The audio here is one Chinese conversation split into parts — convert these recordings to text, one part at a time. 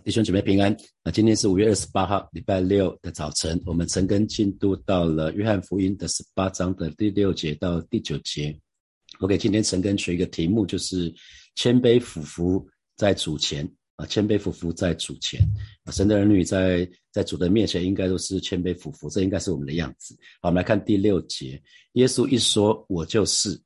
弟兄姐妹平安。那今天是五月二十八号，礼拜六的早晨，我们陈根进度到了约翰福音的十八章的第六节到第九节。OK，今天陈根取一个题目，就是谦卑俯伏在主前啊，谦卑俯伏在主前啊，神的儿女在在主的面前应该都是谦卑俯伏，这应该是我们的样子。好，我们来看第六节，耶稣一说我就是，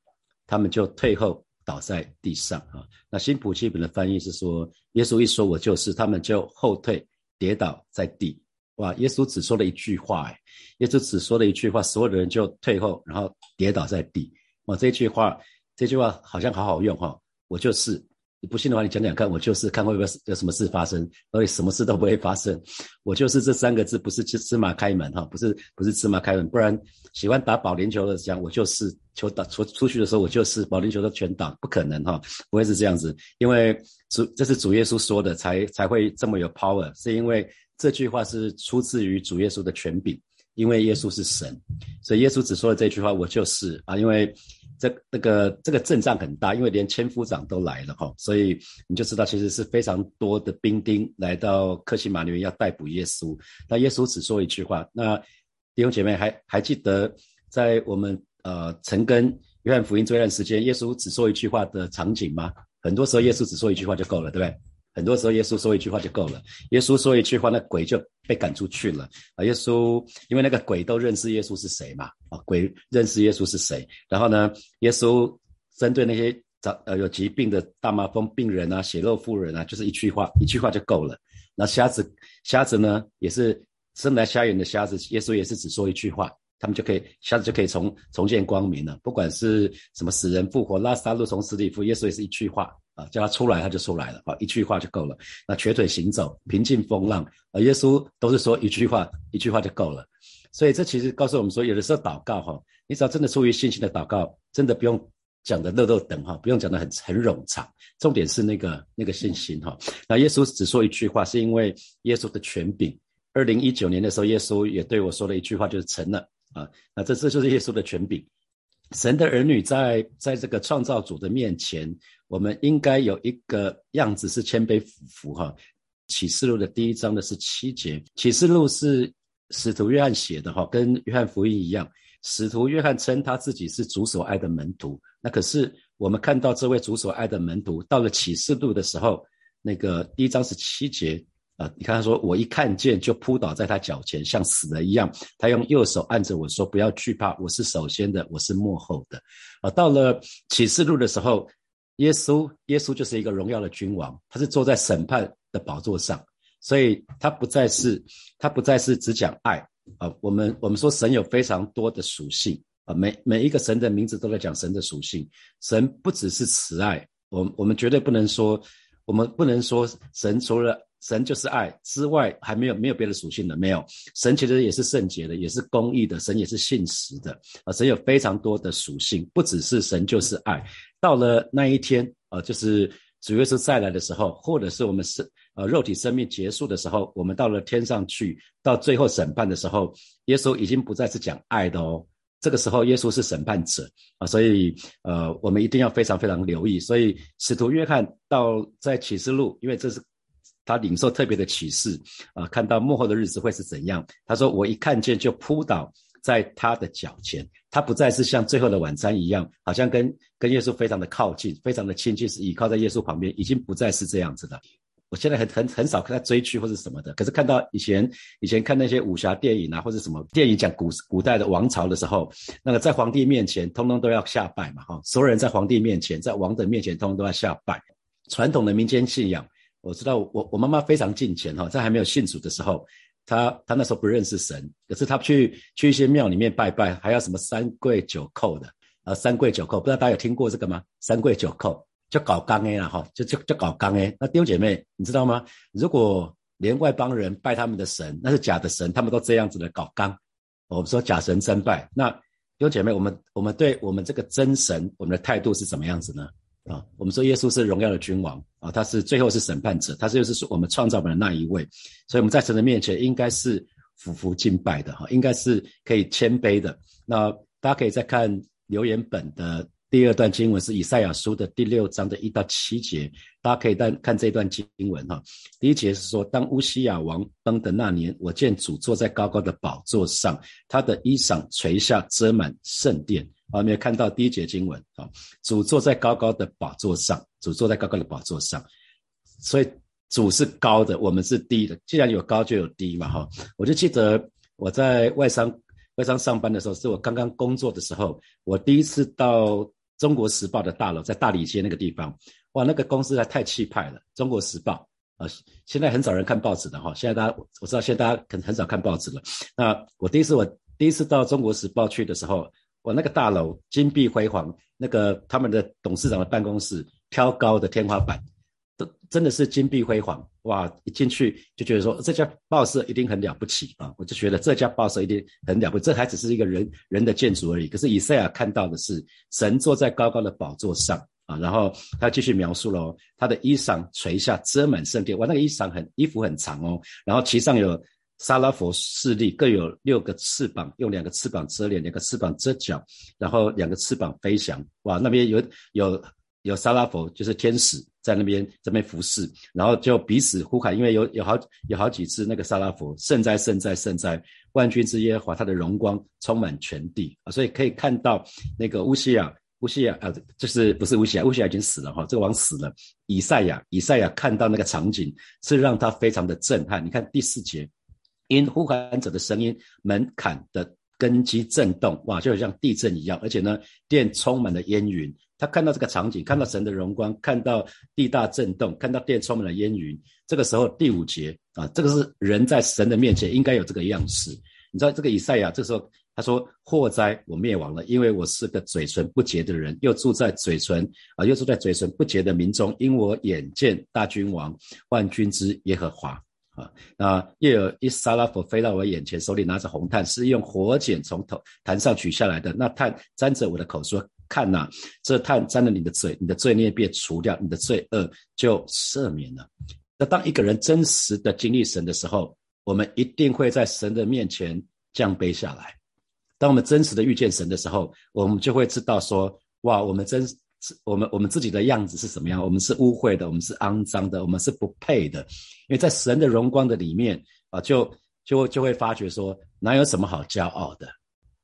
他们就退后。倒在地上啊！那新普基本的翻译是说，耶稣一说我就是，他们就后退，跌倒在地。哇！耶稣只说了一句话，哎，耶稣只说了一句话，所有的人就退后，然后跌倒在地。哇！这句话，这句话好像好好用哈！我就是。你不信的话，你讲讲看，我就是看会不会有什么事发生，而且什么事都不会发生。我就是这三个字，不是芝芝麻开门哈，不是不是芝麻开门，不然喜欢打保龄球的讲，我就是球打出出去的时候，我就是保龄球都全打，不可能哈，不会是这样子，因为主这是主耶稣说的，才才会这么有 power，是因为这句话是出自于主耶稣的权柄，因为耶稣是神，所以耶稣只说了这句话，我就是啊，因为。这那个这个阵仗很大，因为连千夫长都来了哈，所以你就知道其实是非常多的兵丁来到克西马里面要逮捕耶稣。那耶稣只说一句话，那弟兄姐妹还还记得在我们呃曾跟约翰福音这段时间，耶稣只说一句话的场景吗？很多时候耶稣只说一句话就够了，对不对？很多时候，耶稣说一句话就够了。耶稣说一句话，那鬼就被赶出去了啊！耶稣因为那个鬼都认识耶稣是谁嘛啊，鬼认识耶稣是谁。然后呢，耶稣针对那些长呃有疾病的大麻风病人啊、血肉妇人啊，就是一句话，一句话就够了。那瞎子瞎子呢，也是生来瞎眼的瞎子，耶稣也是只说一句话，他们就可以瞎子就可以重重见光明了。不管是什么死人复活、拉萨路从死里复，耶稣也是一句话。啊，叫他出来，他就出来了。啊，一句话就够了。那瘸腿行走，平静风浪。啊，耶稣都是说一句话，一句话就够了。所以这其实告诉我们说，有的时候祷告哈，你只要真的出于信心的祷告，真的不用讲的漏漏等哈，不用讲的很很冗长。重点是那个那个信心哈。那耶稣只说一句话，是因为耶稣的权柄。二零一九年的时候，耶稣也对我说了一句话，就是成了啊。那这这就是耶稣的权柄。神的儿女在在这个创造主的面前。我们应该有一个样子是谦卑俯伏哈。启示录的第一章的是七节，启示录是使徒约翰写的哈，跟约翰福音一样。使徒约翰称他自己是主所爱的门徒，那可是我们看到这位主所爱的门徒到了启示录的时候，那个第一章是七节啊，你看他说我一看见就扑倒在他脚前，像死了一样。他用右手按着我说不要惧怕，我是首先的，我是幕后的。啊，到了启示录的时候。耶稣，耶稣就是一个荣耀的君王，他是坐在审判的宝座上，所以他不再是，他不再是只讲爱啊。我们我们说神有非常多的属性啊，每每一个神的名字都在讲神的属性。神不只是慈爱，我我们绝对不能说，我们不能说神除了神就是爱之外，还没有没有别的属性的，没有。神其实也是圣洁的，也是公义的，神也是信实的啊。神有非常多的属性，不只是神就是爱。到了那一天，呃，就是主耶稣再来的时候，或者是我们生呃肉体生命结束的时候，我们到了天上去，到最后审判的时候，耶稣已经不再是讲爱的哦。这个时候，耶稣是审判者啊，所以呃，我们一定要非常非常留意。所以使徒约翰到在启示录，因为这是他领受特别的启示啊，看到幕后的日子会是怎样。他说：“我一看见就扑倒。”在他的脚前，他不再是像最后的晚餐一样，好像跟跟耶稣非常的靠近，非常的亲近，是倚靠在耶稣旁边，已经不再是这样子的。我现在很很很少看他追剧或者什么的，可是看到以前以前看那些武侠电影啊，或者什么电影讲古古代的王朝的时候，那个在皇帝面前，通通都要下拜嘛，哈，所有人在皇帝面前，在王的面前，通通都要下拜。传统的民间信仰，我知道我我妈妈非常敬虔哈，在还没有信主的时候。她她那时候不认识神，可是她去去一些庙里面拜拜，还要什么三跪九叩的啊，三跪九叩，不知道大家有听过这个吗？三跪九叩就搞刚 A 了哈，就就就搞刚 A。那弟兄姐妹，你知道吗？如果连外邦人拜他们的神，那是假的神，他们都这样子的搞刚，我们说假神真拜。那弟兄姐妹，我们我们对我们这个真神，我们的态度是怎么样子呢？啊，我们说耶稣是荣耀的君王啊，他是最后是审判者，他就是我们创造的那一位，所以我们在神的面前应该是俯伏敬拜的哈，应该是可以谦卑的。那大家可以再看留言本的第二段经文是以赛亚书的第六章的一到七节，大家可以看看这段经文哈。第一节是说，当乌西亚王崩的那年，我见主坐在高高的宝座上，他的衣裳垂下遮满圣殿。啊，没有看到第一节经文啊，主坐在高高的宝座上，主坐在高高的宝座上，所以主是高的，我们是低的。既然有高，就有低嘛哈。我就记得我在外商外商上班的时候，是我刚刚工作的时候，我第一次到。中国时报的大楼在大理街那个地方，哇，那个公司还太气派了。中国时报啊，现在很少人看报纸的哈。现在大家我知道，现在大家可能很少看报纸了。那我第一次我第一次到中国时报去的时候，我那个大楼金碧辉煌，那个他们的董事长的办公室挑高的天花板。都真的是金碧辉煌哇！一进去就觉得说这家报社一定很了不起啊！我就觉得这家报社一定很了不起，这还只是一个人人的建筑而已。可是以赛亚看到的是神坐在高高的宝座上啊！然后他继续描述了他的衣裳垂下遮满圣殿，哇，那个衣裳很衣服很长哦，然后其上有沙拉佛势力，各有六个翅膀，用两个翅膀遮脸，两个翅膀遮脚，然后两个翅膀飞翔，哇，那边有有。有沙拉佛，就是天使在那边这边服侍，然后就彼此呼喊，因为有有好有好几次那个沙拉佛圣哉圣哉圣哉，万军之耶和华，他的荣光充满全地啊，所以可以看到那个乌西亚乌西亚啊，就是不是乌西亚，乌西亚已经死了哈，这个王死了。以赛亚以赛亚看到那个场景是让他非常的震撼。你看第四节，因呼喊者的声音，门槛的根基震动，哇，就像地震一样，而且呢，殿充满了烟云。他看到这个场景，看到神的荣光，看到地大震动，看到殿充满了烟云。这个时候第五节啊，这个是人在神的面前应该有这个样式。你知道这个以赛亚这时候他说：“祸灾，我灭亡了，因为我是个嘴唇不洁的人，又住在嘴唇啊，又住在嘴唇不洁的民中，因我眼见大君王万军之耶和华啊，那又有一沙拉佛飞到我眼前，手里拿着红炭，是用火剪从头坛上取下来的。那炭沾着我的口说。”看呐，这炭沾了你的嘴，你的罪孽便除掉，你的罪恶就赦免了。那当一个人真实的经历神的时候，我们一定会在神的面前降杯下来。当我们真实的遇见神的时候，我们就会知道说：哇，我们真，是我们我们自己的样子是什么样？我们是污秽的，我们是肮脏的，我们是不配的。因为在神的荣光的里面啊，就就就会发觉说，哪有什么好骄傲的？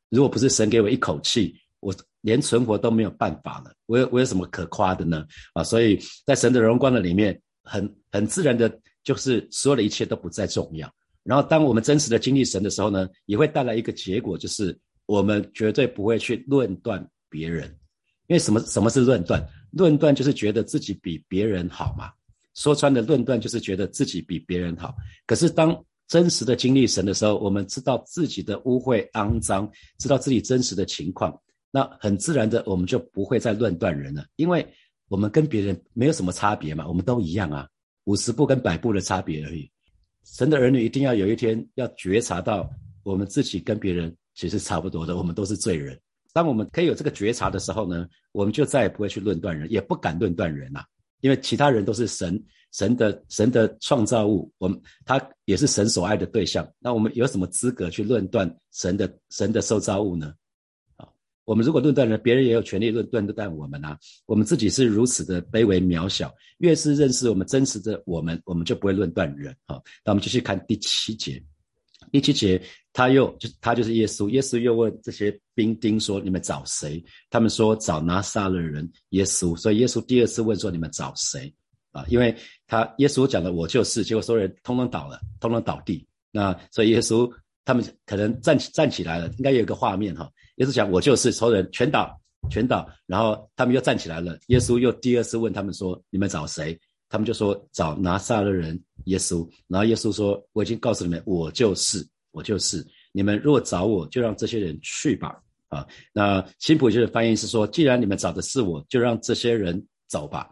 如果不是神给我一口气，我。连存活都没有办法了，我有我有什么可夸的呢？啊，所以在神的荣光的里面，很很自然的，就是所有的一切都不再重要。然后，当我们真实的经历神的时候呢，也会带来一个结果，就是我们绝对不会去论断别人，因为什么？什么是论断？论断就是觉得自己比别人好嘛。说穿的论断就是觉得自己比别人好。可是当真实的经历神的时候，我们知道自己的污秽肮脏，知道自己真实的情况。那很自然的，我们就不会再论断人了，因为我们跟别人没有什么差别嘛，我们都一样啊，五十步跟百步的差别而已。神的儿女一定要有一天要觉察到，我们自己跟别人其实差不多的，我们都是罪人。当我们可以有这个觉察的时候呢，我们就再也不会去论断人，也不敢论断人了，因为其他人都是神神的神的创造物，我们他也是神所爱的对象。那我们有什么资格去论断神的神的受造物呢？啊我们如果论断人，别人也有权利论断断我们啊。我们自己是如此的卑微渺小，越是认识我们真实的我们，我们就不会论断人。好，那我们继续看第七节。第七节，他又就他就是耶稣，耶稣又问这些兵丁说：“你们找谁？”他们说：“找拿撒勒人耶稣。”所以耶稣第二次问说：“你们找谁？”啊，因为他耶稣讲的我就是，结果所有人通通倒了，通通倒地。那所以耶稣他们可能站起站起来了，应该有一个画面哈。耶稣讲：“我就是所有人，全倒，全倒。”然后他们又站起来了。耶稣又第二次问他们说：“你们找谁？”他们就说：“找拿撒勒人耶稣。”然后耶稣说：“我已经告诉你们，我就是，我就是。你们若找我，就让这些人去吧。”啊，那新普就的翻译是说：“既然你们找的是我，就让这些人走吧。”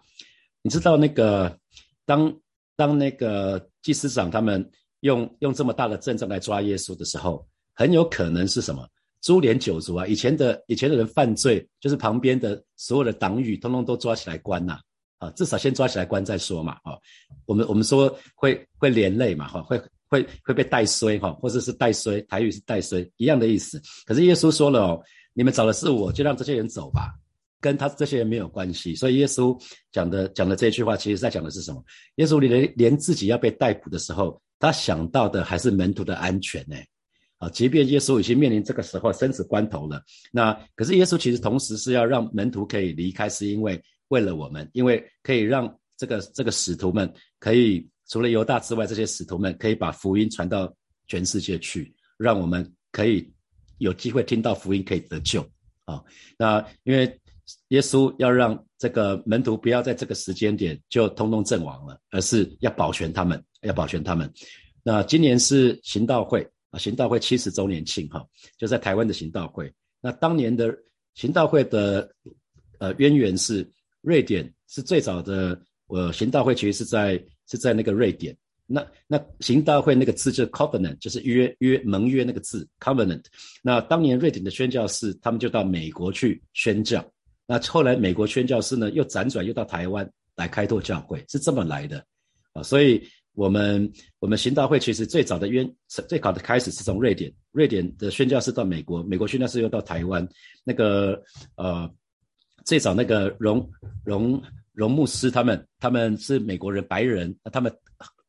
你知道那个当当那个祭司长他们用用这么大的阵仗来抓耶稣的时候，很有可能是什么？株连九族啊！以前的以前的人犯罪，就是旁边的所有的党羽，通通都抓起来关呐！啊，啊至少先抓起来关再说嘛！啊，我们我们说会会连累嘛！哈，会会会被带衰哈，或者是带衰，台语是带衰一样的意思。可是耶稣说了哦，你们找的是我，就让这些人走吧。跟他这些人没有关系。所以耶稣讲的讲的这句话，其实在讲的是什么？耶稣连连自己要被逮捕的时候，他想到的还是门徒的安全呢。啊，即便耶稣已经面临这个时候生死关头了，那可是耶稣其实同时是要让门徒可以离开，是因为为了我们，因为可以让这个这个使徒们可以除了犹大之外，这些使徒们可以把福音传到全世界去，让我们可以有机会听到福音，可以得救啊。那因为耶稣要让这个门徒不要在这个时间点就通通阵亡了，而是要保全他们，要保全他们。那今年是行道会。啊，行道会七十周年庆哈，就在台湾的行道会。那当年的行道会的呃渊源是瑞典，是最早的。呃，行道会其实是在是在那个瑞典。那那行道会那个字就是 covenant，就是约约盟约那个字 covenant。那当年瑞典的宣教士他们就到美国去宣教。那后来美国宣教士呢又辗转又到台湾来开拓教会，是这么来的啊，所以。我们我们行道会其实最早的渊最早的开始是从瑞典，瑞典的宣教士到美国，美国宣教士又到台湾。那个呃，最早那个荣荣荣牧师他们他们是美国人白人，那他们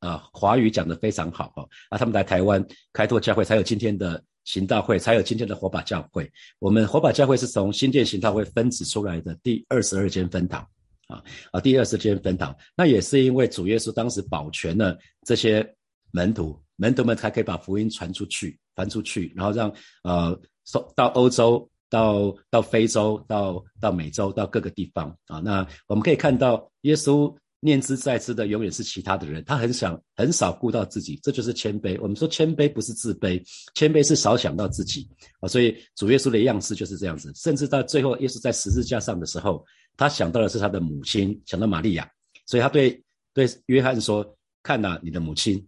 呃华语讲得非常好哦，啊他们来台湾开拓教会，才有今天的行道会，才有今天的火把教会。我们火把教会是从新建行道会分子出来的第二十二间分堂。啊啊！第二十间分堂，那也是因为主耶稣当时保全了这些门徒，门徒们才可以把福音传出去，传出去，然后让呃送到欧洲、到到非洲、到到美洲、到各个地方啊。那我们可以看到，耶稣念之在之的永远是其他的人，他很想很少顾到自己，这就是谦卑。我们说谦卑不是自卑，谦卑是少想到自己啊。所以主耶稣的样式就是这样子，甚至到最后，耶稣在十字架上的时候。他想到的是他的母亲，想到玛利亚，所以他对对约翰说：“看呐，你的母亲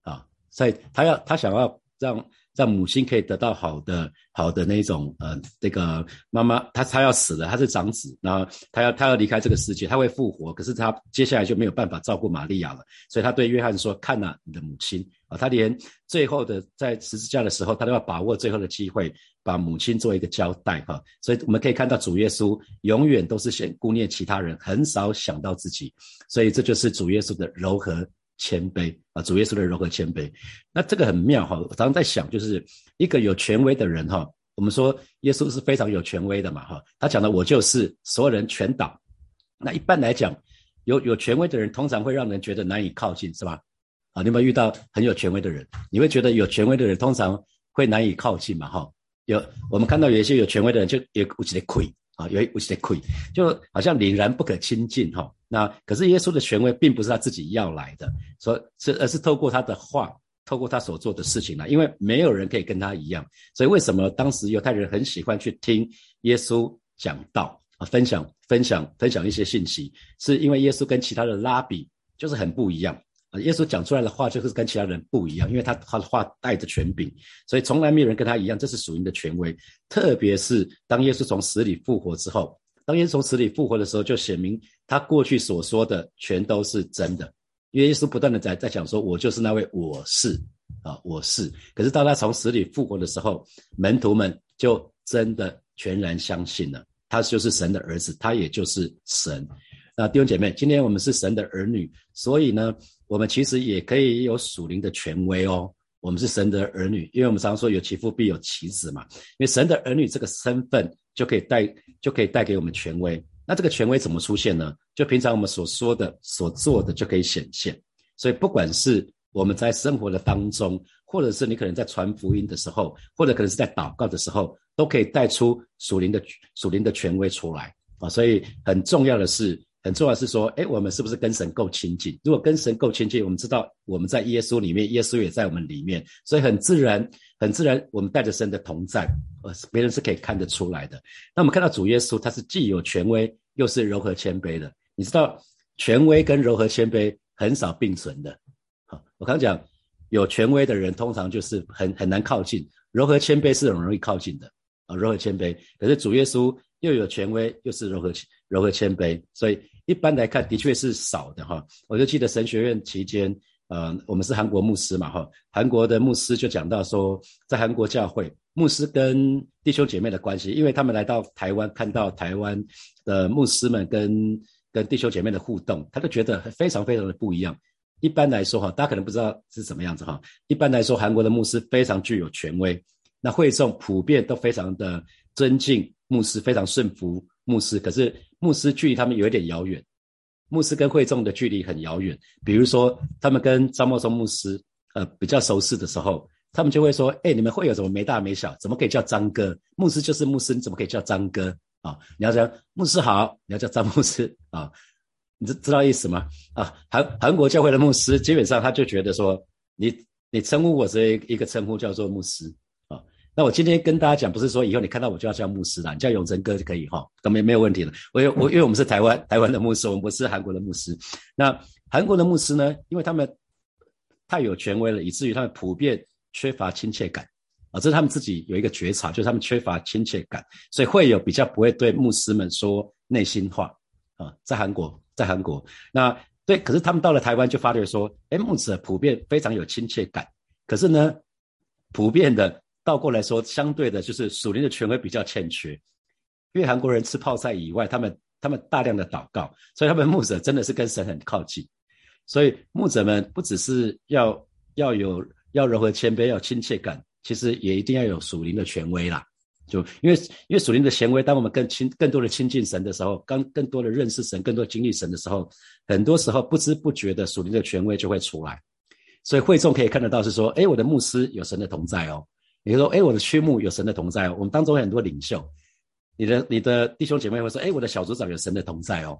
啊！”所以他要他想要让让母亲可以得到好的好的那种呃，这个妈妈她她要死了，她是长子，然后他要他要离开这个世界，他会复活，可是他接下来就没有办法照顾玛利亚了，所以他对约翰说：“看呐，你的母亲啊！”他连最后的在十字架的时候，他都要把握最后的机会。把母亲做一个交代哈，所以我们可以看到主耶稣永远都是先顾念其他人，很少想到自己，所以这就是主耶稣的柔和谦卑啊，主耶稣的柔和谦卑。那这个很妙哈，我常常在想，就是一个有权威的人哈，我们说耶稣是非常有权威的嘛哈，他讲的我就是所有人全倒。那一般来讲，有有权威的人通常会让人觉得难以靠近，是吧？啊，你有没有遇到很有权威的人？你会觉得有权威的人通常会难以靠近嘛哈？有，我们看到有一些有权威的人，就有有些亏啊，有有些亏，就好像凛然不可亲近哈。那可是耶稣的权威，并不是他自己要来的，所是而是透过他的话，透过他所做的事情来。因为没有人可以跟他一样，所以为什么当时犹太人很喜欢去听耶稣讲道啊，分享分享分享一些信息，是因为耶稣跟其他的拉比就是很不一样。耶稣讲出来的话就是跟其他人不一样，因为他他的话带着权柄，所以从来没有人跟他一样。这是属灵的权威，特别是当耶稣从死里复活之后，当耶稣从死里复活的时候，就显明他过去所说的全都是真的。因为耶稣不断的在在讲说，我就是那位我是啊，我是。可是当他从死里复活的时候，门徒们就真的全然相信了，他就是神的儿子，他也就是神。那弟兄姐妹，今天我们是神的儿女，所以呢。我们其实也可以有属灵的权威哦。我们是神的儿女，因为我们常说有其父必有其子嘛。因为神的儿女这个身份就可以带，就可以带给我们权威。那这个权威怎么出现呢？就平常我们所说的、所做的就可以显现。所以不管是我们在生活的当中，或者是你可能在传福音的时候，或者可能是在祷告的时候，都可以带出属灵的属灵的权威出来啊。所以很重要的是。很重要是说，哎，我们是不是跟神够亲近？如果跟神够亲近，我们知道我们在耶稣里面，耶稣也在我们里面，所以很自然，很自然，我们带着神的同在，呃，别人是可以看得出来的。那我们看到主耶稣，他是既有权威，又是柔和谦卑的。你知道，权威跟柔和谦卑很少并存的。好，我刚讲，有权威的人通常就是很很难靠近，柔和谦卑是很容易靠近的啊，柔和谦卑。可是主耶稣又有权威，又是柔和柔和谦卑，所以。一般来看，的确是少的哈。我就记得神学院期间，呃，我们是韩国牧师嘛哈，韩国的牧师就讲到说，在韩国教会牧师跟弟兄姐妹的关系，因为他们来到台湾，看到台湾的牧师们跟跟弟兄姐妹的互动，他都觉得非常非常的不一样。一般来说哈，大家可能不知道是什么样子哈。一般来说，韩国的牧师非常具有权威，那会众普遍都非常的尊敬牧师，非常顺服牧师。可是牧师距离他们有一点遥远，牧师跟会众的距离很遥远。比如说，他们跟张茂松牧师呃比较熟识的时候。他们就会说：“哎，你们会有什么没大没小？怎么可以叫张哥？牧师就是牧师，你怎么可以叫张哥啊？你要讲牧师好，你要叫张牧师啊？你知知道意思吗？啊，韩韩国教会的牧师基本上他就觉得说，你你称呼我这一个称呼叫做牧师。那我今天跟大家讲，不是说以后你看到我就要叫牧师啦，你叫永成哥就可以哈，都没没有问题了。我我因为我们是台湾台湾的牧师，我们不是韩国的牧师。那韩国的牧师呢，因为他们太有权威了，以至于他们普遍。缺乏亲切感啊，这是他们自己有一个觉察，就是他们缺乏亲切感，所以会有比较不会对牧师们说内心话啊。在韩国，在韩国，那对，可是他们到了台湾就发觉说，哎，牧者普遍非常有亲切感，可是呢，普遍的倒过来说，相对的就是属灵的权威比较欠缺，因为韩国人吃泡菜以外，他们他们大量的祷告，所以他们牧者真的是跟神很靠近，所以牧者们不只是要要有。要柔和谦卑，要亲切感，其实也一定要有属灵的权威啦。就因为因为属灵的权威，当我们更亲、更多的亲近神的时候，更更多的认识神，更多经历神的时候，很多时候不知不觉的属灵的权威就会出来。所以会众可以看得到是说，哎，我的牧师有神的同在哦。你说，哎，我的区牧有神的同在哦。我们当中很多领袖，你的你的弟兄姐妹会说，哎，我的小组长有神的同在哦。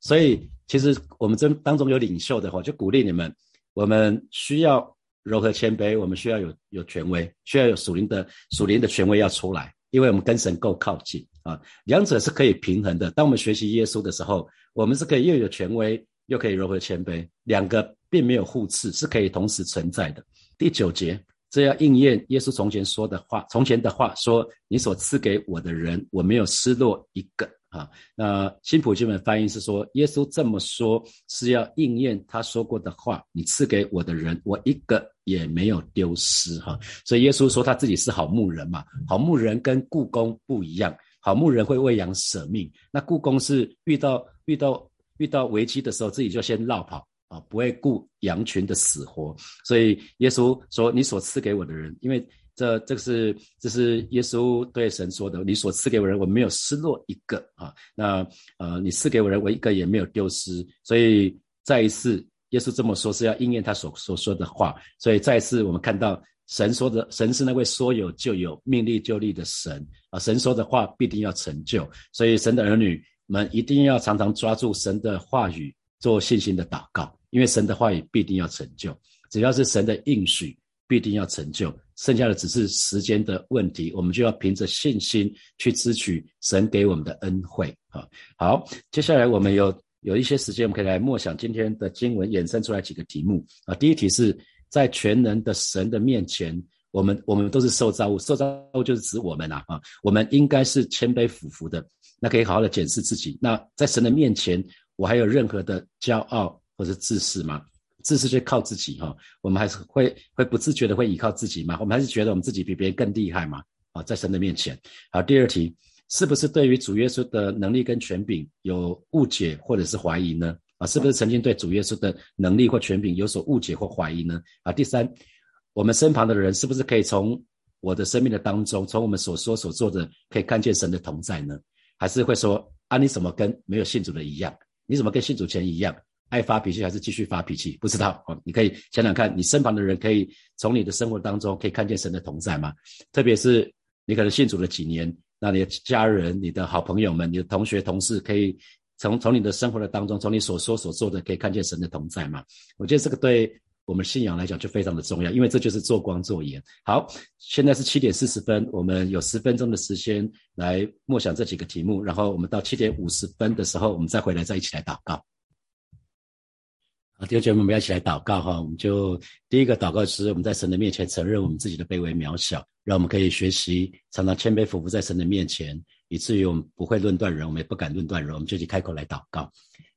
所以其实我们这当中有领袖的话，就鼓励你们，我们需要。柔和谦卑，我们需要有有权威，需要有属灵的属灵的权威要出来，因为我们跟神够靠近啊，两者是可以平衡的。当我们学习耶稣的时候，我们是可以又有权威，又可以柔和谦卑，两个并没有互斥，是可以同时存在的。第九节，这要应验耶稣从前说的话，从前的话说：“你所赐给我的人，我没有失落一个。”啊，那新普金本翻译是说，耶稣这么说是要应验他说过的话：“你赐给我的人，我一个也没有丢失。”哈，所以耶稣说他自己是好牧人嘛。好牧人跟故宫不一样，好牧人会喂养舍命，那故宫是遇到遇到遇到危机的时候，自己就先绕跑啊，不会顾羊群的死活。所以耶稣说：“你所赐给我的人，因为。”这这个是这是耶稣对神说的：“你所赐给我人，我没有失落一个啊。那呃，你赐给我人，我一个也没有丢失。所以再一次，耶稣这么说是要应验他所所说的话。所以再一次，我们看到神说的，神是那位说有就有、命立就立的神啊。神说的话必定要成就。所以神的儿女们一定要常常抓住神的话语，做信心的祷告，因为神的话语必定要成就。只要是神的应许。必定要成就，剩下的只是时间的问题。我们就要凭着信心去支取神给我们的恩惠啊！好，接下来我们有有一些时间，我们可以来默想今天的经文，衍生出来几个题目啊。第一题是在全能的神的面前，我们我们都是受造物，受造物就是指我们啊啊！我们应该是谦卑俯伏的，那可以好好的检视自己。那在神的面前，我还有任何的骄傲或者自私吗？自私就靠自己哈，我们还是会会不自觉的会依靠自己嘛？我们还是觉得我们自己比别人更厉害嘛？啊，在神的面前。好，第二题，是不是对于主耶稣的能力跟权柄有误解或者是怀疑呢？啊，是不是曾经对主耶稣的能力或权柄有所误解或怀疑呢？啊，第三，我们身旁的人是不是可以从我的生命的当中，从我们所说所做的，可以看见神的同在呢？还是会说啊，你怎么跟没有信主的一样？你怎么跟信主前一样？爱发脾气还是继续发脾气？不知道哦。你可以想想看，你身旁的人可以从你的生活当中可以看见神的同在吗？特别是你可能信主了几年，那你的家人、你的好朋友们、你的同学、同事，可以从从你的生活的当中，从你所说所做的，可以看见神的同在吗？我觉得这个对我们信仰来讲就非常的重要，因为这就是做光做盐。好，现在是七点四十分，我们有十分钟的时间来默想这几个题目，然后我们到七点五十分的时候，我们再回来再一起来祷告。啊，弟兄姐妹，我们要一起来祷告哈。我们就第一个祷告是，我们在神的面前承认我们自己的卑微渺小，让我们可以学习常常谦卑俯伏在神的面前，以至于我们不会论断人，我们也不敢论断人。我们就去开口来祷告，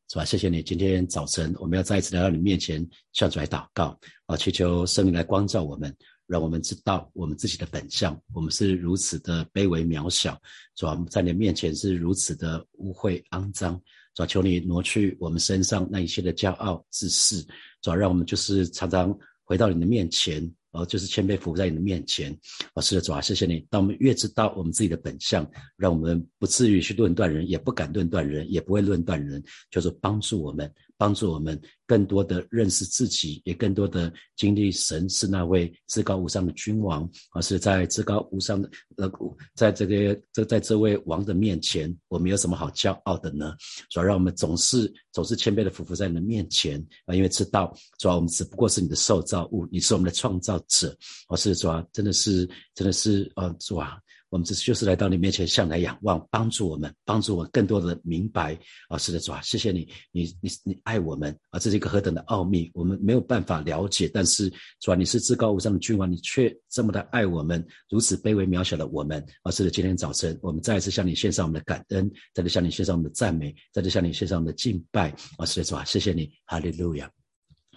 是吧？谢谢你，今天早晨我们要再一次来到你面前，向主来祷告啊，祈求圣灵来光照我们，让我们知道我们自己的本相，我们是如此的卑微渺小，主啊，在你面前是如此的污秽肮脏，主，求你挪去我们身上那一切的骄傲自私，主，让我们就是常常回到你的面前。哦，就是谦卑伏在你的面前，哦，是的，主啊，谢谢你。当我们越知道我们自己的本相，让我们不至于去论断人，也不敢论断人，也不会论断人，就是帮助我们。帮助我们更多的认识自己，也更多的经历神是那位至高无上的君王，而是在至高无上的呃，在这个这在这位王的面前，我们有什么好骄傲的呢？主要让我们总是总是谦卑的匍匐在你的面前啊，因为知道主啊我们只不过是你的受造物，你是我们的创造者，而是主啊真的是真的是呃主啊。我们这次就是来到你面前，向来仰望，帮助我们，帮助我更多的明白啊！是的，主啊，谢谢你，你你你爱我们啊！这是一个何等的奥秘，我们没有办法了解。但是主啊，你是至高无上的君王，你却这么的爱我们，如此卑微渺小的我们啊！是的，今天早晨我们再一次向你献上我们的感恩，再次向你献上我们的赞美，再次向你献上我们的敬拜啊！是的，主啊，谢谢你，哈利路亚。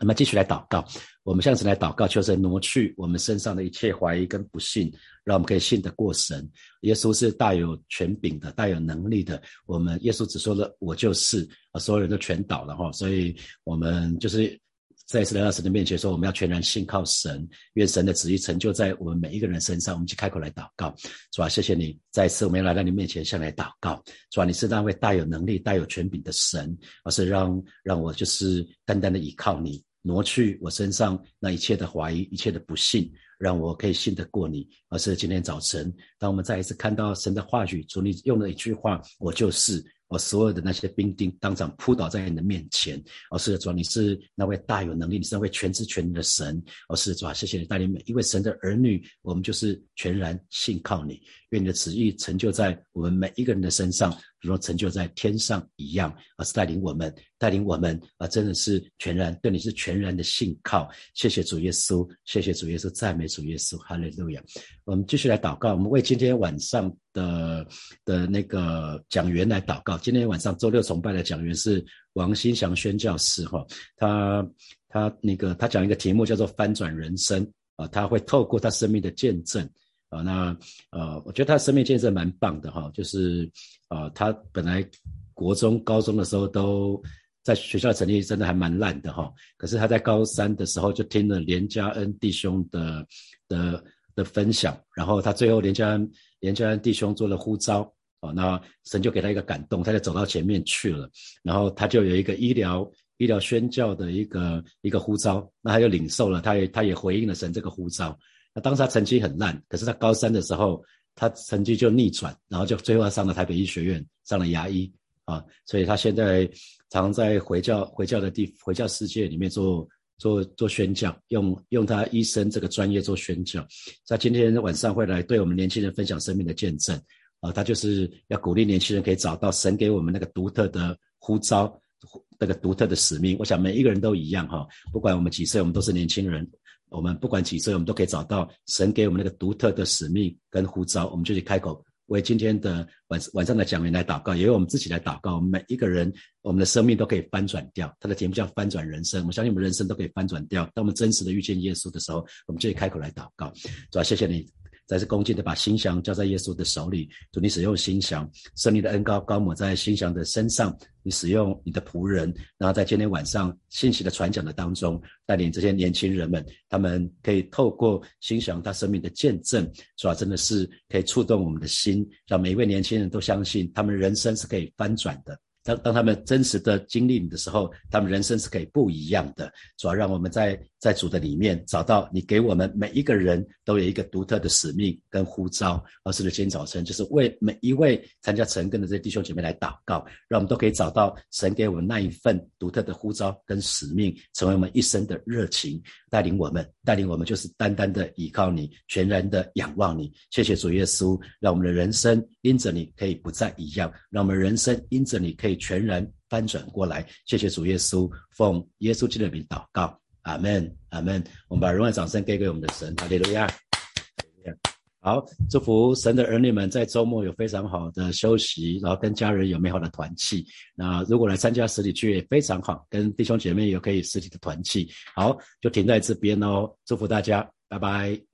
那么继续来祷告，我们下次来祷告，就是挪去我们身上的一切怀疑跟不信，让我们可以信得过神。耶稣是大有权柄的，大有能力的。我们耶稣只说了我就是啊，所有人都全倒了哈。所以我们就是再一次来到神的面前，说我们要全然信靠神，愿神的旨意成就在我们每一个人身上。我们去开口来祷告，主啊，谢谢你，再一次我们要来到你面前向来祷告，主啊，你是那位大有能力、大有权柄的神，而是让让我就是单单的依靠你。挪去我身上那一切的怀疑，一切的不幸，让我可以信得过你。而是今天早晨，当我们再一次看到神的话语，主你用了一句话，我就是我所有的那些兵丁当场扑倒在你的面前。而是主，你是那位大有能力，你是那位全知全能的神。而是主，谢谢你带领每一位神的儿女，我们就是全然信靠你，愿你的旨意成就在我们每一个人的身上。如成就在天上一样，而是带领我们，带领我们啊，真的是全然对你是全然的信靠。谢谢主耶稣，谢谢主耶稣，赞美主耶稣，哈利路亚。我们继续来祷告，我们为今天晚上的的那个讲员来祷告。今天晚上周六崇拜的讲员是王新祥宣教师，哈，他他那个他讲一个题目叫做翻转人生啊，他会透过他生命的见证。啊，那呃，我觉得他生命见证蛮棒的哈，就是啊，他本来国中、高中的时候都在学校成绩真的还蛮烂的哈，可是他在高三的时候就听了连家恩弟兄的的的分享，然后他最后连家连家弟兄做了呼召啊，那神就给他一个感动，他就走到前面去了，然后他就有一个医疗医疗宣教的一个一个呼召，那他就领受了，他也他也回应了神这个呼召。那当时他成绩很烂，可是他高三的时候，他成绩就逆转，然后就最后他上了台北医学院，上了牙医啊，所以他现在常在回教回教的地回教世界里面做做做宣讲，用用他医生这个专业做宣讲。他今天晚上会来对我们年轻人分享生命的见证啊，他就是要鼓励年轻人可以找到神给我们那个独特的呼召，那个独特的使命。我想每一个人都一样哈，不管我们几岁，我们都是年轻人。我们不管几岁，我们都可以找到神给我们那个独特的使命跟呼召，我们就去开口为今天的晚晚上的讲员来祷告，也为我们自己来祷告。我们每一个人，我们的生命都可以翻转掉。他的题目叫翻转人生，我相信我们人生都可以翻转掉。当我们真实的遇见耶稣的时候，我们就开口来祷告。主要谢谢你。再次恭敬的把心祥交在耶稣的手里，主你使用心祥，圣灵的恩高高抹在心祥的身上，你使用你的仆人，然后在今天晚上信息的传讲的当中，带领这些年轻人们，他们可以透过心祥他生命的见证，主要真的是可以触动我们的心，让每一位年轻人都相信他们人生是可以翻转的。当当他们真实的经历你的时候，他们人生是可以不一样的。主要让我们在在主的里面找到你给我们每一个人都有一个独特的使命跟呼召。而是的，今天早晨就是为每一位参加成根的这些弟兄姐妹来祷告，让我们都可以找到神给我们那一份独特的呼召跟使命，成为我们一生的热情，带领我们，带领我们就是单单的依靠你，全然的仰望你。谢谢主耶稣，让我们的人生因着你可以不再一样，让我们人生因着你可以。全然翻转过来，谢谢主耶稣，奉耶稣基督的名祷告，阿门，阿门。我们把荣耀掌声给给我们的神，阿利路亚。好，祝福神的儿女们在周末有非常好的休息，然后跟家人有美好的团契。那如果来参加实体聚也非常好，跟弟兄姐妹也可以实体的团契。好，就停在这边哦，祝福大家，拜拜。